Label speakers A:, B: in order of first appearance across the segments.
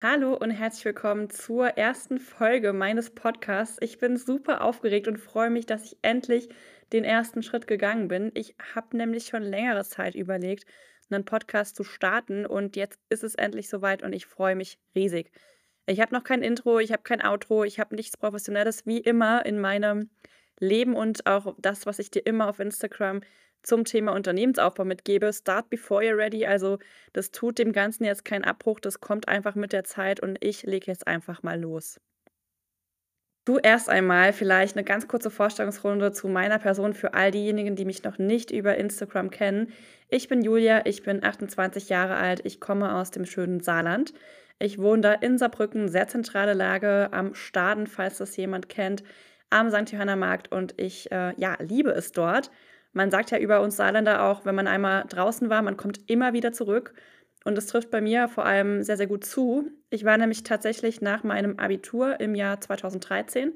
A: Hallo und herzlich willkommen zur ersten Folge meines Podcasts. Ich bin super aufgeregt und freue mich, dass ich endlich den ersten Schritt gegangen bin. Ich habe nämlich schon längere Zeit überlegt, einen Podcast zu starten und jetzt ist es endlich soweit und ich freue mich riesig. Ich habe noch kein Intro, ich habe kein Outro, ich habe nichts Professionelles wie immer in meinem Leben und auch das, was ich dir immer auf Instagram zum Thema Unternehmensaufbau mitgebe. Start before you're ready. Also das tut dem Ganzen jetzt keinen Abbruch, das kommt einfach mit der Zeit und ich lege jetzt einfach mal los. Du erst einmal vielleicht eine ganz kurze Vorstellungsrunde zu meiner Person für all diejenigen, die mich noch nicht über Instagram kennen. Ich bin Julia, ich bin 28 Jahre alt, ich komme aus dem schönen Saarland. Ich wohne da in Saarbrücken, sehr zentrale Lage am Staden, falls das jemand kennt, am St. Johanna Markt und ich äh, ja, liebe es dort. Man sagt ja über uns Saarländer auch, wenn man einmal draußen war, man kommt immer wieder zurück. Und das trifft bei mir vor allem sehr, sehr gut zu. Ich war nämlich tatsächlich nach meinem Abitur im Jahr 2013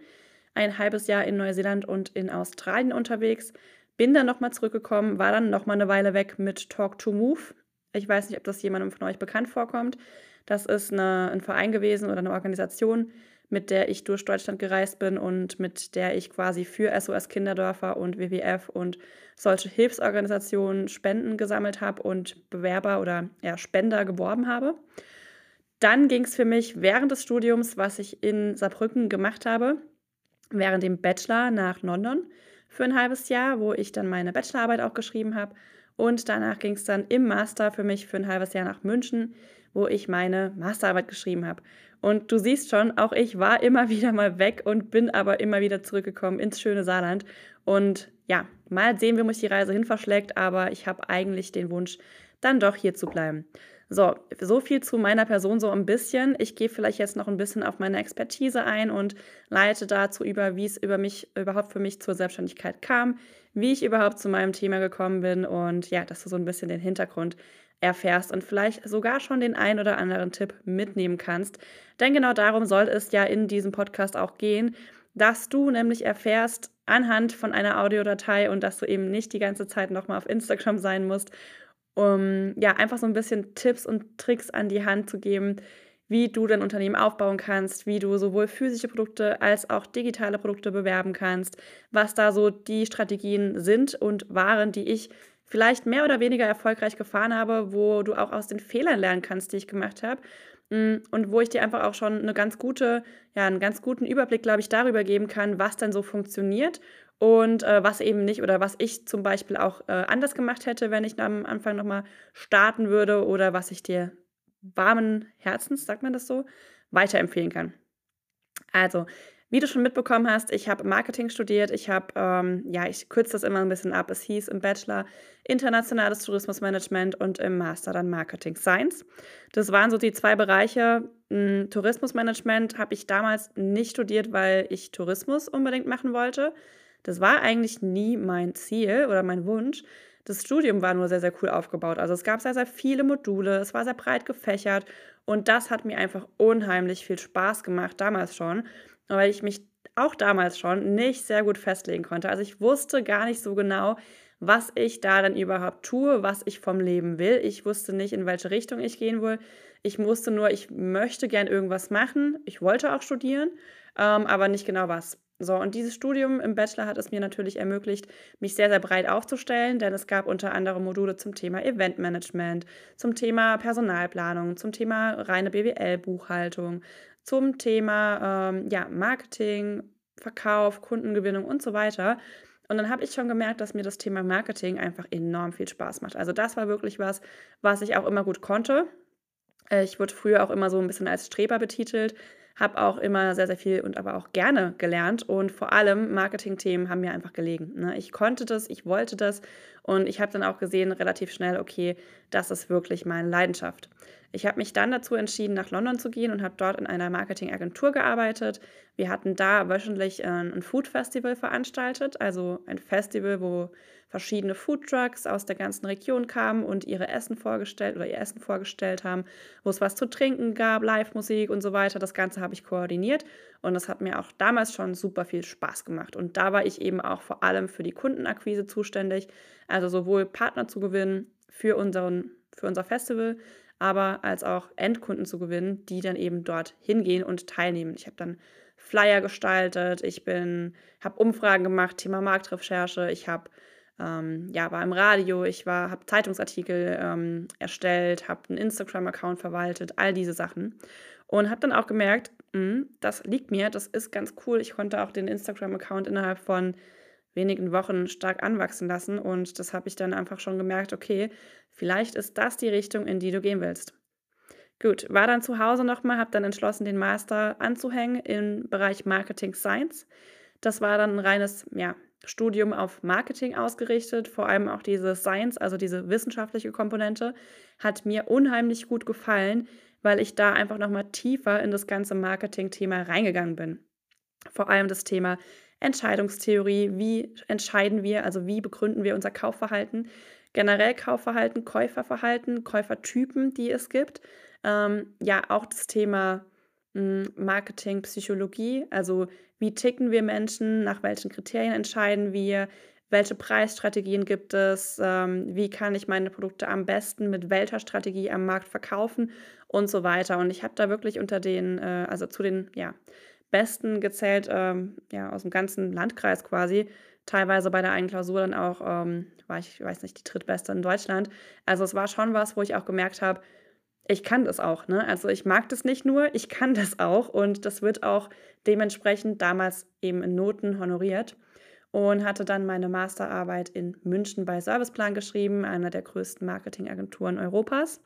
A: ein halbes Jahr in Neuseeland und in Australien unterwegs. Bin dann nochmal zurückgekommen, war dann nochmal eine Weile weg mit Talk to Move. Ich weiß nicht, ob das jemandem von euch bekannt vorkommt. Das ist eine, ein Verein gewesen oder eine Organisation, mit der ich durch Deutschland gereist bin und mit der ich quasi für SOS Kinderdörfer und WWF und solche Hilfsorganisationen Spenden gesammelt habe und Bewerber oder ja, Spender geworben habe. Dann ging es für mich während des Studiums, was ich in Saarbrücken gemacht habe, während dem Bachelor nach London für ein halbes Jahr, wo ich dann meine Bachelorarbeit auch geschrieben habe. Und danach ging es dann im Master für mich für ein halbes Jahr nach München, wo ich meine Masterarbeit geschrieben habe. Und du siehst schon, auch ich war immer wieder mal weg und bin aber immer wieder zurückgekommen ins schöne Saarland. Und ja, mal sehen, wie mich die Reise hin verschlägt, aber ich habe eigentlich den Wunsch, dann doch hier zu bleiben. So, so viel zu meiner Person so ein bisschen. Ich gehe vielleicht jetzt noch ein bisschen auf meine Expertise ein und leite dazu über, wie es über mich überhaupt für mich zur Selbstständigkeit kam, wie ich überhaupt zu meinem Thema gekommen bin und ja, dass du so ein bisschen den Hintergrund erfährst und vielleicht sogar schon den ein oder anderen Tipp mitnehmen kannst. Denn genau darum soll es ja in diesem Podcast auch gehen, dass du nämlich erfährst anhand von einer Audiodatei und dass du eben nicht die ganze Zeit nochmal auf Instagram sein musst, um ja einfach so ein bisschen Tipps und Tricks an die Hand zu geben, wie du dein Unternehmen aufbauen kannst, wie du sowohl physische Produkte als auch digitale Produkte bewerben kannst, was da so die Strategien sind und waren, die ich vielleicht mehr oder weniger erfolgreich gefahren habe, wo du auch aus den Fehlern lernen kannst, die ich gemacht habe. Mm, und wo ich dir einfach auch schon eine ganz gute, ja, einen ganz guten Überblick, glaube ich, darüber geben kann, was dann so funktioniert und äh, was eben nicht oder was ich zum Beispiel auch äh, anders gemacht hätte, wenn ich am Anfang nochmal starten würde oder was ich dir warmen Herzens, sagt man das so, weiterempfehlen kann. Also, wie du schon mitbekommen hast, ich habe Marketing studiert. Ich habe, ähm, ja, ich kürze das immer ein bisschen ab. Es hieß im Bachelor Internationales Tourismusmanagement und im Master dann Marketing Science. Das waren so die zwei Bereiche. Hm, Tourismusmanagement habe ich damals nicht studiert, weil ich Tourismus unbedingt machen wollte. Das war eigentlich nie mein Ziel oder mein Wunsch. Das Studium war nur sehr, sehr cool aufgebaut. Also es gab sehr, sehr viele Module, es war sehr breit gefächert und das hat mir einfach unheimlich viel Spaß gemacht, damals schon weil ich mich auch damals schon nicht sehr gut festlegen konnte. Also ich wusste gar nicht so genau, was ich da dann überhaupt tue, was ich vom Leben will. Ich wusste nicht, in welche Richtung ich gehen will. Ich wusste nur, ich möchte gern irgendwas machen. Ich wollte auch studieren, ähm, aber nicht genau was. So, und dieses Studium im Bachelor hat es mir natürlich ermöglicht, mich sehr, sehr breit aufzustellen, denn es gab unter anderem Module zum Thema Eventmanagement, zum Thema Personalplanung, zum Thema reine BWL-Buchhaltung, zum Thema ähm, ja, Marketing, Verkauf, Kundengewinnung und so weiter. Und dann habe ich schon gemerkt, dass mir das Thema Marketing einfach enorm viel Spaß macht. Also das war wirklich was, was ich auch immer gut konnte. Äh, ich wurde früher auch immer so ein bisschen als Streber betitelt, habe auch immer sehr, sehr viel und aber auch gerne gelernt und vor allem Marketing-Themen haben mir einfach gelegen. Ne? Ich konnte das, ich wollte das und ich habe dann auch gesehen relativ schnell, okay, das ist wirklich meine Leidenschaft. Ich habe mich dann dazu entschieden, nach London zu gehen und habe dort in einer Marketingagentur gearbeitet. Wir hatten da wöchentlich äh, ein Food Festival veranstaltet, also ein Festival, wo verschiedene Food Trucks aus der ganzen Region kamen und ihre Essen vorgestellt oder ihr Essen vorgestellt haben, wo es was zu trinken gab, Live-Musik und so weiter. Das Ganze habe ich koordiniert und das hat mir auch damals schon super viel Spaß gemacht. Und da war ich eben auch vor allem für die Kundenakquise zuständig, also sowohl Partner zu gewinnen für, unseren, für unser Festival, aber als auch Endkunden zu gewinnen, die dann eben dort hingehen und teilnehmen. Ich habe dann Flyer gestaltet, ich bin, habe Umfragen gemacht, Thema Marktrecherche, ich habe ähm, ja, war im Radio, ich habe Zeitungsartikel ähm, erstellt, habe einen Instagram-Account verwaltet, all diese Sachen. Und habe dann auch gemerkt, mh, hm, das liegt mir, das ist ganz cool. Ich konnte auch den Instagram-Account innerhalb von wenigen Wochen stark anwachsen lassen. Und das habe ich dann einfach schon gemerkt, okay, vielleicht ist das die Richtung, in die du gehen willst. Gut, war dann zu Hause nochmal, habe dann entschlossen, den Master anzuhängen im Bereich Marketing Science. Das war dann ein reines ja, Studium auf Marketing ausgerichtet, vor allem auch diese Science, also diese wissenschaftliche Komponente, hat mir unheimlich gut gefallen, weil ich da einfach nochmal tiefer in das ganze Marketing-Thema reingegangen bin. Vor allem das Thema Entscheidungstheorie, wie entscheiden wir, also wie begründen wir unser Kaufverhalten, generell Kaufverhalten, Käuferverhalten, Käufertypen, die es gibt. Ähm, ja, auch das Thema hm, Marketing, Psychologie, also wie ticken wir Menschen, nach welchen Kriterien entscheiden wir, welche Preisstrategien gibt es, ähm, wie kann ich meine Produkte am besten mit welcher Strategie am Markt verkaufen und so weiter. Und ich habe da wirklich unter den, äh, also zu den ja, Besten gezählt, ähm, ja, aus dem ganzen Landkreis quasi. Teilweise bei der einen Klausur dann auch, ähm, war ich weiß nicht, die drittbeste in Deutschland. Also es war schon was, wo ich auch gemerkt habe, ich kann das auch, ne? Also ich mag das nicht nur, ich kann das auch und das wird auch dementsprechend damals eben in Noten honoriert und hatte dann meine Masterarbeit in München bei Serviceplan geschrieben, einer der größten Marketingagenturen Europas.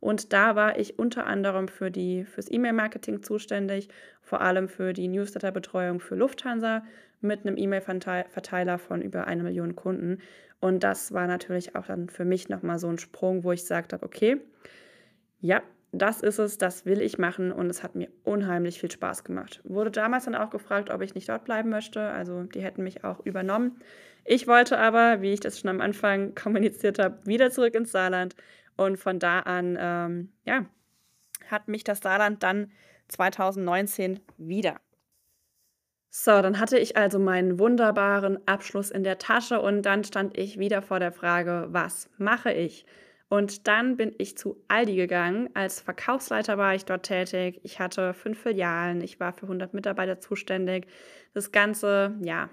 A: Und da war ich unter anderem für die fürs E-Mail-Marketing zuständig, vor allem für die Newsletter-Betreuung für Lufthansa mit einem E-Mail-Verteiler von über eine Million Kunden. Und das war natürlich auch dann für mich nochmal so ein Sprung, wo ich gesagt habe, okay, ja, das ist es, das will ich machen und es hat mir unheimlich viel Spaß gemacht. Wurde damals dann auch gefragt, ob ich nicht dort bleiben möchte. Also die hätten mich auch übernommen. Ich wollte aber, wie ich das schon am Anfang kommuniziert habe, wieder zurück ins Saarland. Und von da an, ähm, ja, hat mich das Saarland dann 2019 wieder. So, dann hatte ich also meinen wunderbaren Abschluss in der Tasche und dann stand ich wieder vor der Frage, was mache ich? Und dann bin ich zu Aldi gegangen. Als Verkaufsleiter war ich dort tätig. Ich hatte fünf Filialen. Ich war für 100 Mitarbeiter zuständig. Das Ganze, ja,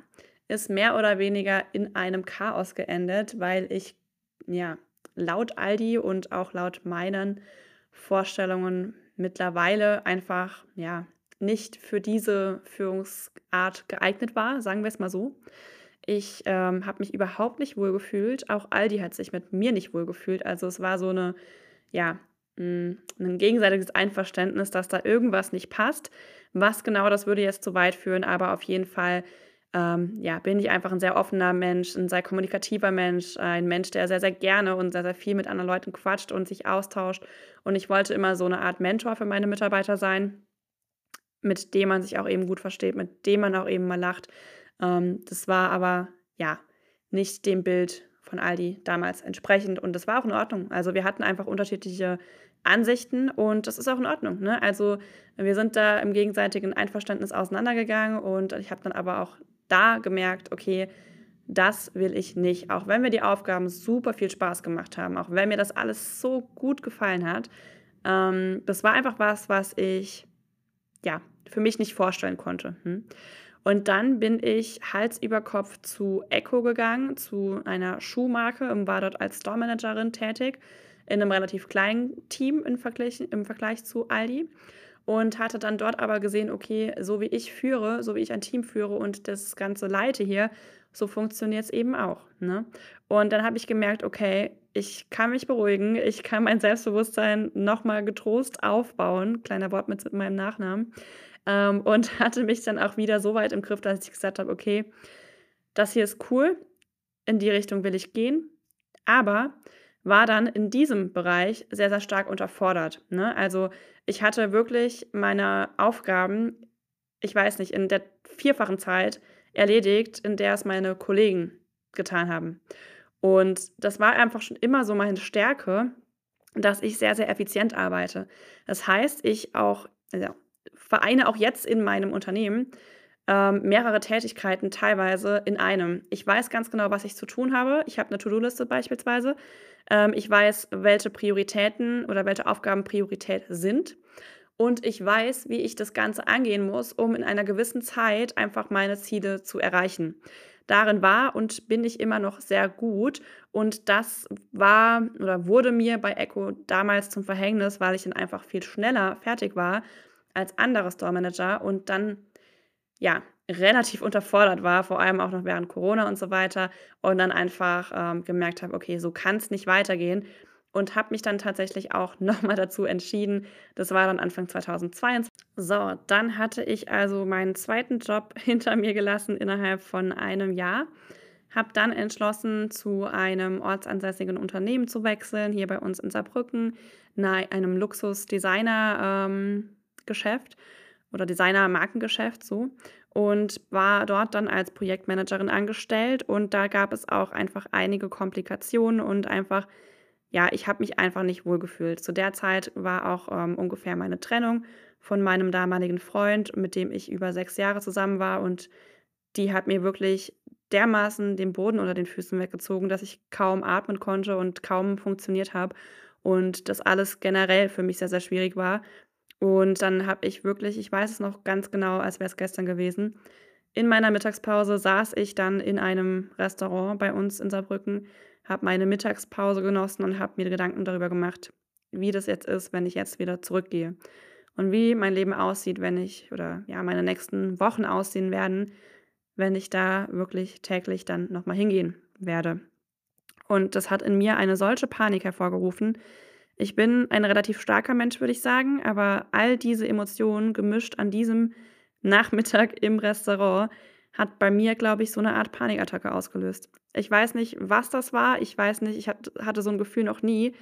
A: ist mehr oder weniger in einem Chaos geendet, weil ich, ja, laut Aldi und auch laut meinen Vorstellungen mittlerweile einfach, ja, nicht für diese Führungsart geeignet war, sagen wir es mal so. Ich ähm, habe mich überhaupt nicht wohlgefühlt. Auch Aldi hat sich mit mir nicht wohlgefühlt. Also es war so eine, ja, hm, ein gegenseitiges Einverständnis, dass da irgendwas nicht passt. Was genau, das würde jetzt zu weit führen, aber auf jeden Fall ähm, ja, bin ich einfach ein sehr offener Mensch, ein sehr kommunikativer Mensch, ein Mensch, der sehr, sehr gerne und sehr, sehr viel mit anderen Leuten quatscht und sich austauscht. Und ich wollte immer so eine Art Mentor für meine Mitarbeiter sein, mit dem man sich auch eben gut versteht, mit dem man auch eben mal lacht, ähm, das war aber ja nicht dem Bild von Aldi damals entsprechend und das war auch in Ordnung. Also wir hatten einfach unterschiedliche Ansichten und das ist auch in Ordnung. Ne? Also wir sind da im gegenseitigen Einverständnis auseinandergegangen und ich habe dann aber auch da gemerkt, okay, das will ich nicht. Auch wenn mir die Aufgaben super viel Spaß gemacht haben, auch wenn mir das alles so gut gefallen hat, ähm, das war einfach was, was ich ja für mich nicht vorstellen konnte. Hm? Und dann bin ich Hals über Kopf zu Echo gegangen, zu einer Schuhmarke und war dort als Store Managerin tätig, in einem relativ kleinen Team im Vergleich, im Vergleich zu Aldi. Und hatte dann dort aber gesehen, okay, so wie ich führe, so wie ich ein Team führe und das Ganze leite hier, so funktioniert es eben auch. Ne? Und dann habe ich gemerkt, okay, ich kann mich beruhigen, ich kann mein Selbstbewusstsein nochmal getrost aufbauen, kleiner Wort mit meinem Nachnamen, ähm, und hatte mich dann auch wieder so weit im Griff, dass ich gesagt habe, okay, das hier ist cool, in die Richtung will ich gehen, aber war dann in diesem Bereich sehr, sehr stark unterfordert. Ne? Also ich hatte wirklich meine Aufgaben, ich weiß nicht, in der vierfachen Zeit erledigt, in der es meine Kollegen getan haben. Und das war einfach schon immer so meine Stärke, dass ich sehr, sehr effizient arbeite. Das heißt, ich auch, also vereine auch jetzt in meinem Unternehmen ähm, mehrere Tätigkeiten teilweise in einem. Ich weiß ganz genau, was ich zu tun habe. Ich habe eine To-Do-Liste beispielsweise. Ähm, ich weiß, welche Prioritäten oder welche Aufgaben Priorität sind. Und ich weiß, wie ich das Ganze angehen muss, um in einer gewissen Zeit einfach meine Ziele zu erreichen. Darin war und bin ich immer noch sehr gut. Und das war oder wurde mir bei Echo damals zum Verhängnis, weil ich dann einfach viel schneller fertig war als andere Store Manager und dann ja relativ unterfordert war, vor allem auch noch während Corona und so weiter. Und dann einfach ähm, gemerkt habe, okay, so kann es nicht weitergehen und habe mich dann tatsächlich auch nochmal dazu entschieden. Das war dann Anfang 2022. So, dann hatte ich also meinen zweiten Job hinter mir gelassen innerhalb von einem Jahr. Habe dann entschlossen, zu einem ortsansässigen Unternehmen zu wechseln, hier bei uns in Saarbrücken, einem Luxus-Designer-Geschäft ähm, oder Designer-Markengeschäft so und war dort dann als Projektmanagerin angestellt und da gab es auch einfach einige Komplikationen und einfach ja, ich habe mich einfach nicht wohlgefühlt. Zu der Zeit war auch ähm, ungefähr meine Trennung von meinem damaligen Freund, mit dem ich über sechs Jahre zusammen war. Und die hat mir wirklich dermaßen den Boden unter den Füßen weggezogen, dass ich kaum atmen konnte und kaum funktioniert habe. Und das alles generell für mich sehr, sehr schwierig war. Und dann habe ich wirklich, ich weiß es noch ganz genau, als wäre es gestern gewesen, in meiner Mittagspause saß ich dann in einem Restaurant bei uns in Saarbrücken habe meine Mittagspause genossen und habe mir Gedanken darüber gemacht, wie das jetzt ist, wenn ich jetzt wieder zurückgehe. Und wie mein Leben aussieht, wenn ich, oder ja, meine nächsten Wochen aussehen werden, wenn ich da wirklich täglich dann nochmal hingehen werde. Und das hat in mir eine solche Panik hervorgerufen. Ich bin ein relativ starker Mensch, würde ich sagen, aber all diese Emotionen gemischt an diesem Nachmittag im Restaurant hat bei mir, glaube ich, so eine Art Panikattacke ausgelöst. Ich weiß nicht, was das war. Ich weiß nicht, ich hatte so ein Gefühl noch nie.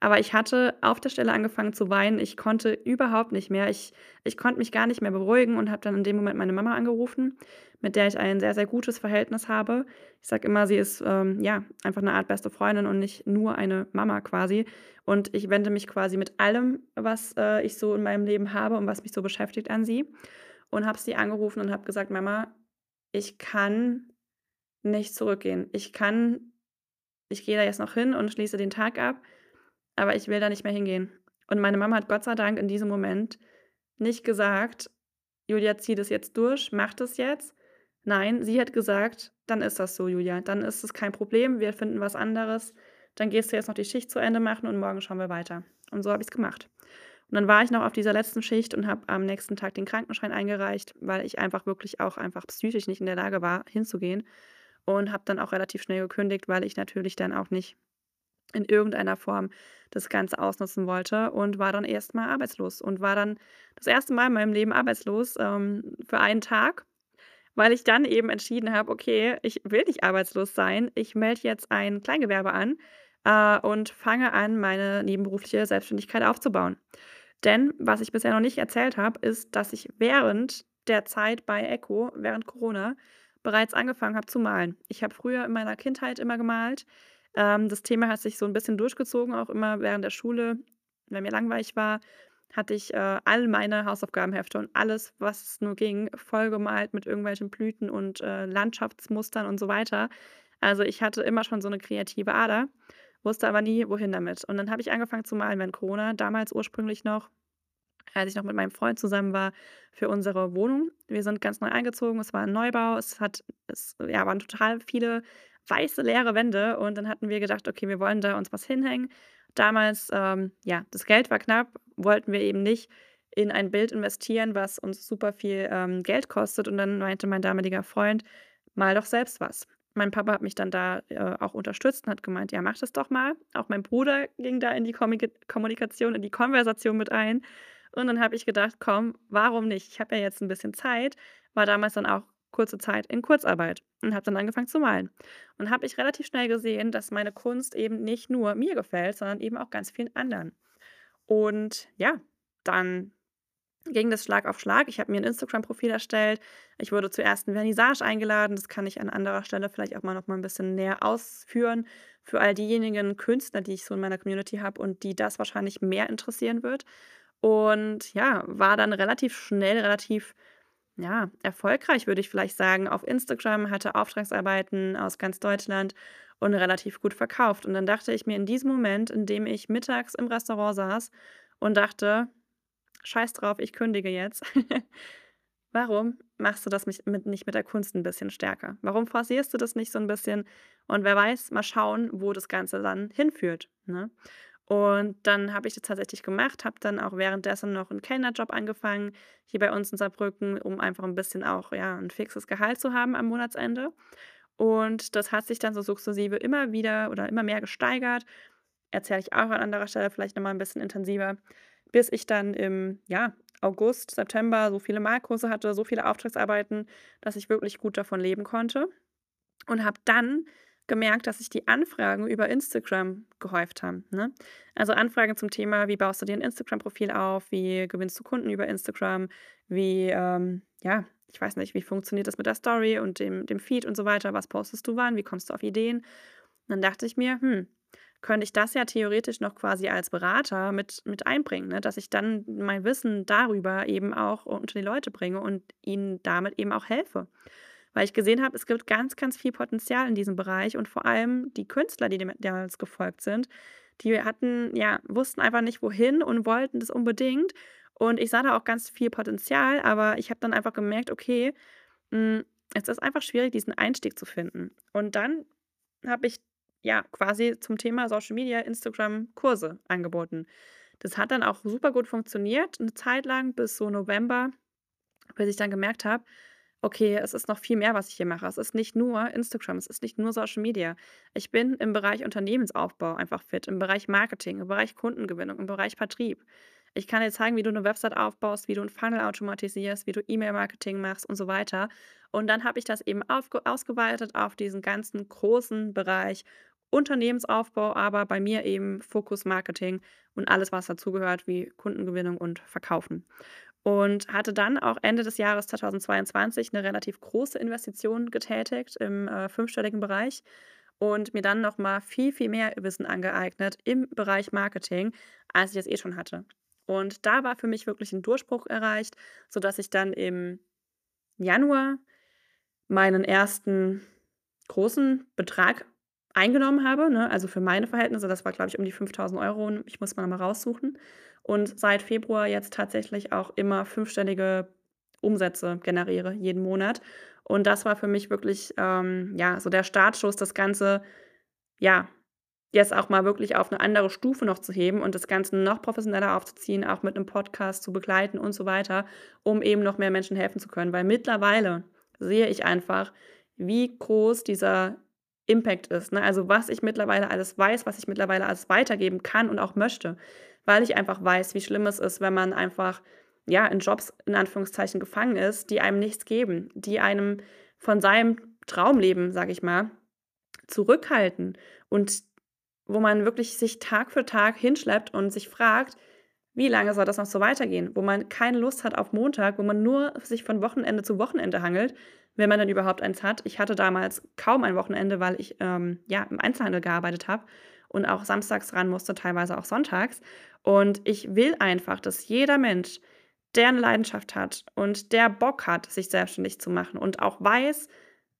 A: Aber ich hatte auf der Stelle angefangen zu weinen. Ich konnte überhaupt nicht mehr. Ich, ich konnte mich gar nicht mehr beruhigen und habe dann in dem Moment meine Mama angerufen, mit der ich ein sehr, sehr gutes Verhältnis habe. Ich sage immer, sie ist ähm, ja einfach eine Art beste Freundin und nicht nur eine Mama quasi. Und ich wende mich quasi mit allem, was äh, ich so in meinem Leben habe und was mich so beschäftigt, an sie. Und habe sie angerufen und habe gesagt, Mama, ich kann nicht zurückgehen. Ich kann ich gehe da jetzt noch hin und schließe den Tag ab, aber ich will da nicht mehr hingehen. Und meine Mama hat Gott sei Dank in diesem Moment nicht gesagt: „Julia, zieh das jetzt durch, mach das jetzt.“ Nein, sie hat gesagt: „Dann ist das so, Julia. Dann ist es kein Problem. Wir finden was anderes. Dann gehst du jetzt noch die Schicht zu Ende machen und morgen schauen wir weiter.“ Und so habe ich es gemacht. Und dann war ich noch auf dieser letzten Schicht und habe am nächsten Tag den Krankenschein eingereicht, weil ich einfach wirklich auch einfach psychisch nicht in der Lage war, hinzugehen. Und habe dann auch relativ schnell gekündigt, weil ich natürlich dann auch nicht in irgendeiner Form das Ganze ausnutzen wollte und war dann erstmal arbeitslos und war dann das erste Mal in meinem Leben arbeitslos ähm, für einen Tag, weil ich dann eben entschieden habe, okay, ich will nicht arbeitslos sein, ich melde jetzt ein Kleingewerbe an äh, und fange an, meine nebenberufliche Selbstständigkeit aufzubauen. Denn was ich bisher noch nicht erzählt habe, ist, dass ich während der Zeit bei Echo, während Corona, bereits angefangen habe zu malen. Ich habe früher in meiner Kindheit immer gemalt. Ähm, das Thema hat sich so ein bisschen durchgezogen, auch immer während der Schule. Wenn mir langweilig war, hatte ich äh, all meine Hausaufgabenhefte und alles, was nur ging, vollgemalt mit irgendwelchen Blüten und äh, Landschaftsmustern und so weiter. Also ich hatte immer schon so eine kreative Ader wusste aber nie, wohin damit. Und dann habe ich angefangen zu malen während Corona, damals ursprünglich noch, als ich noch mit meinem Freund zusammen war, für unsere Wohnung. Wir sind ganz neu eingezogen, es war ein Neubau, es hat, es ja, waren total viele weiße, leere Wände und dann hatten wir gedacht, okay, wir wollen da uns was hinhängen. Damals, ähm, ja, das Geld war knapp, wollten wir eben nicht in ein Bild investieren, was uns super viel ähm, Geld kostet. Und dann meinte mein damaliger Freund, mal doch selbst was mein Papa hat mich dann da äh, auch unterstützt und hat gemeint, ja, mach das doch mal. Auch mein Bruder ging da in die Kommunikation, in die Konversation mit ein. Und dann habe ich gedacht, komm, warum nicht? Ich habe ja jetzt ein bisschen Zeit, war damals dann auch kurze Zeit in Kurzarbeit und habe dann angefangen zu malen. Und habe ich relativ schnell gesehen, dass meine Kunst eben nicht nur mir gefällt, sondern eben auch ganz vielen anderen. Und ja, dann ging das Schlag auf Schlag. Ich habe mir ein Instagram-Profil erstellt. Ich wurde zur ersten Vernissage eingeladen. Das kann ich an anderer Stelle vielleicht auch mal noch mal ein bisschen näher ausführen für all diejenigen Künstler, die ich so in meiner Community habe und die das wahrscheinlich mehr interessieren wird. Und ja, war dann relativ schnell, relativ ja, erfolgreich, würde ich vielleicht sagen, auf Instagram, hatte Auftragsarbeiten aus ganz Deutschland und relativ gut verkauft. Und dann dachte ich mir in diesem Moment, in dem ich mittags im Restaurant saß und dachte: „Scheiß drauf, ich kündige jetzt.“ Warum machst du das nicht mit der Kunst 'n bisschen stärker? Warum forcierst du das nicht so 'n bisschen? Und wer weiß, mal schauen, wo das Ganze dann hinführt, ne? Und dann habe ich das tatsächlich gemacht, habe dann auch währenddessen noch 'n Kellnerjob angefangen hier bei uns in Saarbrücken, um einfach 'n bisschen auch, ja, 'n fixes Gehalt zu haben am Monatsende. Und das hat sich dann so sukzessive immer wieder oder immer mehr gesteigert. Erzähle ich auch an anderer Stelle vielleicht noch mal 'n bisschen intensiver, bis ich dann im, ja, August, September so viele Malkurse hatte, so viele Auftragsarbeiten, dass ich wirklich gut davon leben konnte und habe dann gemerkt, dass sich die Anfragen über Instagram gehäuft haben, ne? Also, Anfragen zum Thema: Wie baust du dir 'n Instagram-Profil auf? Wie gewinnst du Kunden über Instagram? Wie, ähm, ja, ich weiß nicht, wie funktioniert das mit der Story und dem dem Feed und so weiter? Was postest du wann? Wie kommst du auf Ideen? Dann dachte ich mir: „Hm, könnte ich das ja theoretisch noch quasi als Berater mit mit einbringen, ne, dass ich dann mein Wissen darüber eben auch unter die Leute bringe und ihnen damit eben auch helfe.“ Weil ich gesehen habe, es gibt ganz, ganz viel Potenzial in diesem Bereich und vor allem die Künstler, die damals gefolgt sind, die hatten ja, wussten einfach nicht wohin und wollten das unbedingt. Und ich sah da auch ganz viel Potenzial, aber ich habe dann einfach gemerkt: Okay, hm, es ist einfach schwierig, diesen Einstieg zu finden. Und dann habe ich, ja, quasi zum Thema Social Media, Instagram Kurse angeboten. Das hat dann auch super gut funktioniert 'ne Zeit lang bis so November, bis ich dann gemerkt habe: Okay, es ist noch viel mehr, was ich hier mache. Es ist nicht nur Instagram, es ist nicht nur Social Media. Ich bin im Bereich Unternehmensaufbau einfach fit, im Bereich Marketing, im Bereich Kundengewinnung, im Bereich Vertrieb. Ich kann dir zeigen, wie du 'ne Website aufbaust, wie du 'n Funnel automatisierst, wie du E-Mail-Marketing machst und so weiter. Und dann habe ich das eben ausgeweitet auf diesen ganzen großen Bereich Unternehmensaufbau, aber bei mir eben Fokus Marketing und alles, was dazugehört, wie Kundengewinnung und Verkaufen. Und hatte dann auch Ende des Jahres 2022 'ne relativ große Investition getätigt im, äh, fünfstelligen Bereich und mir dann noch mal viel, viel mehr Wissen angeeignet im Bereich Marketing, als ich es eh schon hatte. Und da war für mich wirklich 'n Durchbruch erreicht, sodass ich dann im Januar meinen 1. großen Betrag eingenommen habe, ne? Also, für meine Verhältnisse, das war, glaube ich, um die 5.000 €. Ich muss mal noch mal raussuchen. Und seit Februar jetzt tatsächlich auch immer fünfstellige Umsätze generiere jeden Monat. Und das war für mich wirklich, ähm, ja, so der Startschuss, das Ganze, ja, jetzt auch mal wirklich auf 'ne andere Stufe noch zu heben und das Ganze noch professioneller aufzuziehen, auch mit 'nem Podcast zu begleiten und so weiter, um eben noch mehr Menschen helfen zu können. Weil mittlerweile sehe ich einfach, wie groß dieser Impact ist, ne? Also, was ich mittlerweile alles weiß, was ich mittlerweile alles weitergeben kann und auch möchte, weil ich einfach weiß, wie schlimm es ist, wenn man einfach, ja, in Jobs in Anführungszeichen gefangen ist, die einem nichts geben, die einem von seinem Traumleben, sage ich mal, zurückhalten und wo man wirklich sich Tag für Tag hinschleppt und sich fragt: „Wie lange soll das noch so weitergehen?“ Wo man keine Lust hat auf Montag, wo man nur sich von Wochenende zu Wochenende hangelt, wenn man denn überhaupt eins hat. Ich hatte damals kaum ein Wochenende, weil ich, ähm, ja, im Einzelhandel gearbeitet habe und auch samstags ran musste, teilweise auch sonntags. Und ich will einfach, dass jeder Mensch, der 'ne Leidenschaft hat und der Bock hat, sich selbstständig zu machen und auch weiß,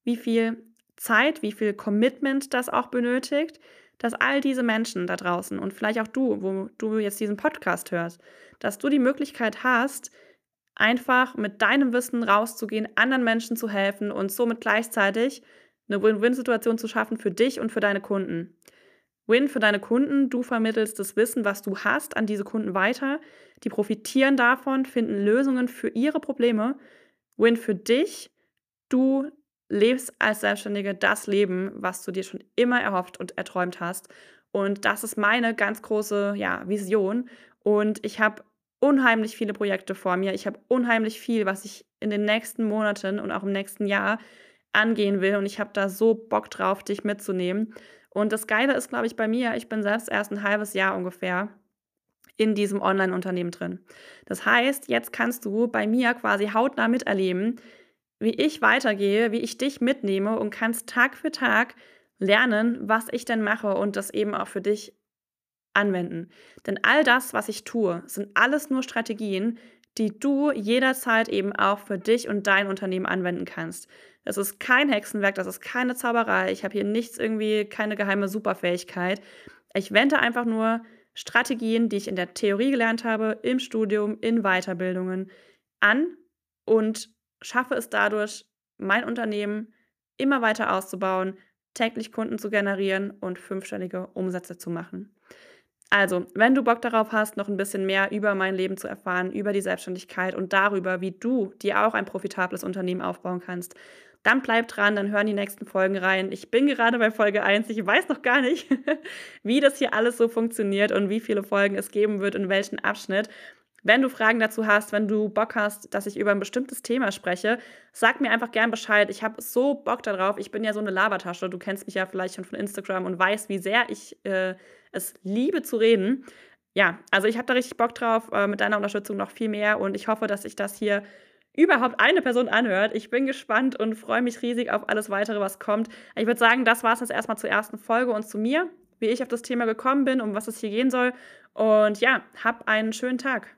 A: wie viel Zeit, wie viel Commitment das auch benötigt, dass all diese Menschen da draußen und vielleicht auch du, wo du jetzt diesen Podcast hörst, dass du die Möglichkeit hast, einfach mit deinem Wissen rauszugehen, anderen Menschen zu helfen und somit gleichzeitig 'ne Win-Win-Situation zu schaffen für dich und für deine Kunden. Win für deine Kunden: Du vermittelst das Wissen, was du hast, an diese Kunden weiter. Die profitieren davon, finden Lösungen für ihre Probleme. Win für dich: Du lebst als Selbstständige das Leben, was du dir schon immer erhofft und erträumt hast. Und das ist meine ganz große, ja, Vision. Und ich habe unheimlich viele Projekte vor mir. Ich habe unheimlich viel, was ich in den nächsten Monaten und auch im nächsten Jahr angehen will. Und ich habe da so Bock drauf, dich mitzunehmen. Und das Geile ist, glaube ich, bei mir, ich bin selbst erst 'n halbes Jahr ungefähr in diesem Onlineunternehmen drin. Das heißt, jetzt kannst du bei mir quasi hautnah miterleben, wie ich weitergehe, wie ich dich mitnehme und kannst Tag für Tag lernen, was ich denn mache und das eben auch für dich anwenden. Denn all das, was ich tue, sind alles nur Strategien, die du jederzeit eben auch für dich und dein Unternehmen anwenden kannst. Das ist kein Hexenwerk, das ist keine Zauberei. Ich habe hier nichts irgendwie, keine geheime Superfähigkeit. Ich wende einfach nur Strategien, die ich in der Theorie gelernt habe, im Studium, in Weiterbildungen an und schaffe es dadurch, mein Unternehmen immer weiter auszubauen, täglich Kunden zu generieren und fünfstellige Umsätze zu machen. Also, wenn du Bock darauf hast, noch ein bisschen mehr über mein Leben zu erfahren, über die Selbstständigkeit und darüber, wie du dir auch ein profitables Unternehmen aufbauen kannst, dann bleib dran, dann hören die nächsten Folgen rein. Ich bin gerade bei Folge 1. Ich weiß noch gar nicht, wie das hier alles so funktioniert und wie viele Folgen es geben wird, in welchen Abschnitt. Wenn du Fragen dazu hast, wenn du Bock hast, dass ich über ein bestimmtes Thema spreche, sag mir einfach gern Bescheid. Ich habe so Bock darauf. Ich bin ja so eine Labertasche. Du kennst mich ja vielleicht schon von Instagram und weißt, wie sehr ich äh, es liebe zu reden. Ja, also ich habe da richtig Bock drauf, äh, mit deiner Unterstützung noch viel mehr und ich hoffe, dass ich das hier überhaupt eine Person anhört. Ich bin gespannt und freue mich riesig auf alles weitere, was kommt. Ich würde sagen, das war es jetzt erstmal zur ersten Folge und zu mir, wie ich auf das Thema gekommen bin, um was es hier gehen soll. Und ja, hab einen schönen Tag.